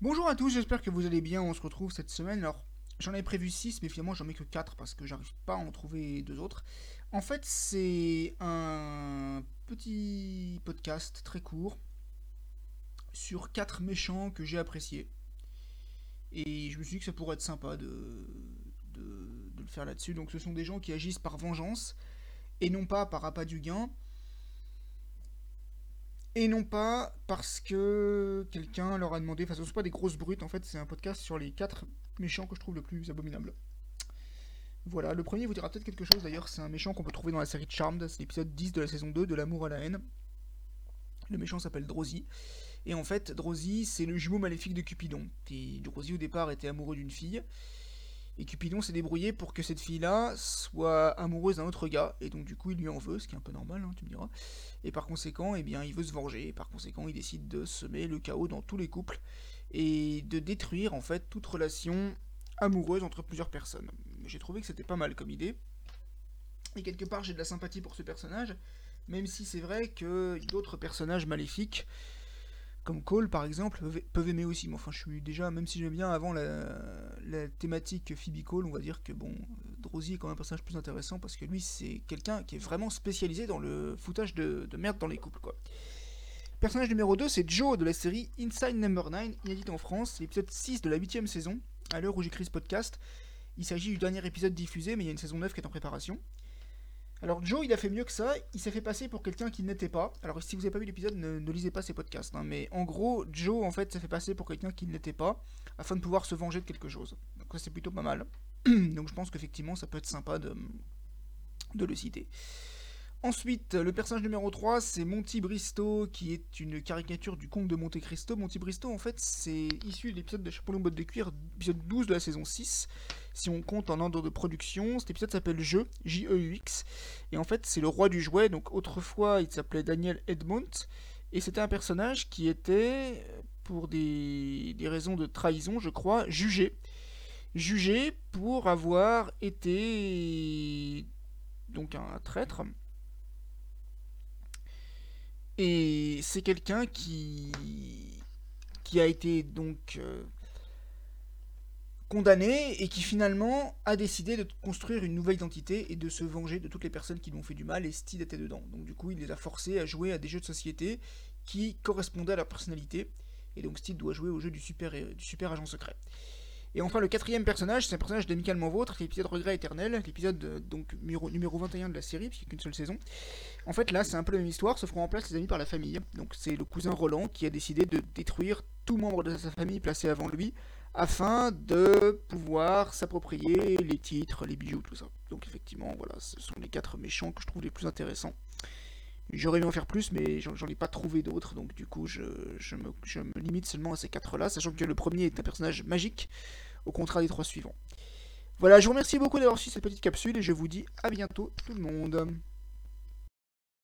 Bonjour à tous, j'espère que vous allez bien. On se retrouve cette semaine. Alors, j'en avais prévu 6, mais finalement, j'en mets que 4 parce que j'arrive pas à en trouver deux autres. En fait, c'est un petit podcast très court sur 4 méchants que j'ai appréciés. Et je me suis dit que ça pourrait être sympa de, de, de le faire là-dessus. Donc, ce sont des gens qui agissent par vengeance et non pas par appât du gain et non pas parce que quelqu'un leur a demandé, enfin ce ne sont pas des grosses brutes, en fait c'est un podcast sur les 4 méchants que je trouve le plus abominables. Voilà, le premier vous dira peut-être quelque chose d'ailleurs, c'est un méchant qu'on peut trouver dans la série Charmed, c'est l'épisode 10 de la saison 2 de l'amour à la haine. Le méchant s'appelle Drosy. Et en fait, Drosy, c'est le jumeau maléfique de Cupidon. Et Drosy, au départ, était amoureux d'une fille. Et Cupidon s'est débrouillé pour que cette fille-là soit amoureuse d'un autre gars. Et donc, du coup, il lui en veut, ce qui est un peu normal, hein, tu me diras. Et par conséquent, eh bien, il veut se venger. Et par conséquent, il décide de semer le chaos dans tous les couples. Et de détruire, en fait, toute relation amoureuse entre plusieurs personnes. J'ai trouvé que c'était pas mal comme idée. Et quelque part, j'ai de la sympathie pour ce personnage. Même si c'est vrai que d'autres personnages maléfiques comme Cole par exemple, peuvent, aimer aussi. Mais enfin, je suis déjà, même si j'aime bien avant la, thématique Phoebe Cole, on va dire que bon, Drosy est quand même un personnage plus intéressant parce que lui, c'est quelqu'un qui est vraiment spécialisé dans le foutage de, merde dans les couples, quoi. Personnage numéro 2, c'est Joe de la série Inside Number 9, inédite en France, l'épisode 6 de la 8ème saison, à l'heure où j'écris ce podcast. Il s'agit du dernier épisode diffusé, mais il y a une saison 9 qui est en préparation. Alors Joe, il a fait mieux que ça, il s'est fait passer pour quelqu'un qui n'était pas. Alors si vous n'avez pas vu l'épisode, ne, lisez pas ses podcasts. Hein, mais en gros, Joe, en fait, s'est fait passer pour quelqu'un qui n'était pas, afin de pouvoir se venger de quelque chose. Donc ça c'est plutôt pas mal. Donc je pense qu'effectivement, ça peut être sympa de le citer. Ensuite, le personnage numéro 3, c'est Monty Bristow, qui est une caricature du conte de Monte Cristo. Monty Bristow, en fait, c'est issu de l'épisode de Chapeau botte de cuir, épisode 12 de la saison 6. Si on compte en ordre de production, cet épisode s'appelle Jeu, J-E-U-X. Et en fait, c'est le roi du jouet. Donc autrefois, il s'appelait Daniel Edmont. Et c'était un personnage qui était, pour des raisons de trahison, je crois, jugé. Jugé pour avoir été donc un traître et c'est quelqu'un qui, qui a été donc euh, condamné et qui finalement a décidé de construire une nouvelle identité et de se venger de toutes les personnes qui lui ont fait du mal et Steed était dedans. Donc du coup il les a forcés à jouer à des jeux de société qui correspondaient à leur personnalité. Et donc Steed doit jouer au jeu du super, du super agent secret. Et enfin, le quatrième personnage, c'est un personnage d'Amicalement Vôtre, l'épisode Regret éternel, l'épisode euh, donc numéro, numéro 21 de la série, puisqu'il n'y a qu'une seule saison. En fait, là, c'est un peu la même histoire, sauf qu'on remplace les amis par la famille. Donc, c'est le cousin Roland qui a décidé de détruire tout membre de sa famille placé avant lui, afin de pouvoir s'approprier les titres, les bijoux, tout ça. Donc, effectivement, voilà, ce sont les quatre méchants que je trouve les plus intéressants. J'aurais aimé en faire plus, mais j'en ai pas trouvé d'autres, donc du coup je, me, je, me, limite seulement à ces quatre-là, sachant que le premier est un personnage magique, au contraire des trois suivants. Voilà, je vous remercie beaucoup d'avoir suivi cette petite capsule, et je vous dis à bientôt tout le monde.